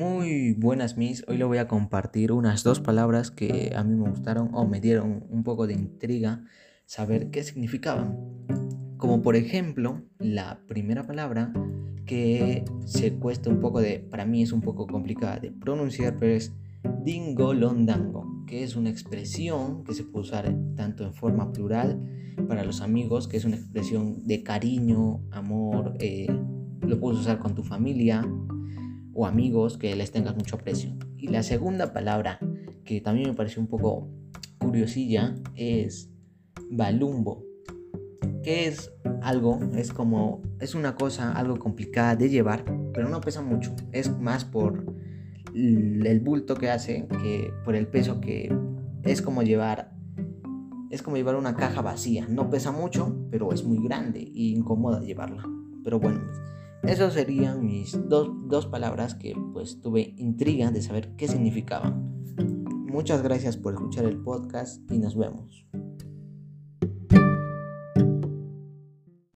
Muy buenas mis, hoy le voy a compartir unas dos palabras que a mí me gustaron o me dieron un poco de intriga saber qué significaban. Como por ejemplo, la primera palabra que se cuesta un poco de, para mí es un poco complicada de pronunciar, pero es dingolondango, que es una expresión que se puede usar tanto en forma plural para los amigos, que es una expresión de cariño, amor, eh, lo puedes usar con tu familia, o amigos que les tengas mucho aprecio. Y la segunda palabra, que también me pareció un poco curiosilla, es balumbo, que es algo, es como, es una cosa algo complicada de llevar, pero no pesa mucho, es más por el bulto que hace, que por el peso que es como llevar es como llevar una caja vacía. No pesa mucho, pero es muy grande y incómoda llevarla. Pero bueno, esas serían mis dos, dos palabras que pues tuve intriga de saber qué significaban. Muchas gracias por escuchar el podcast y nos vemos.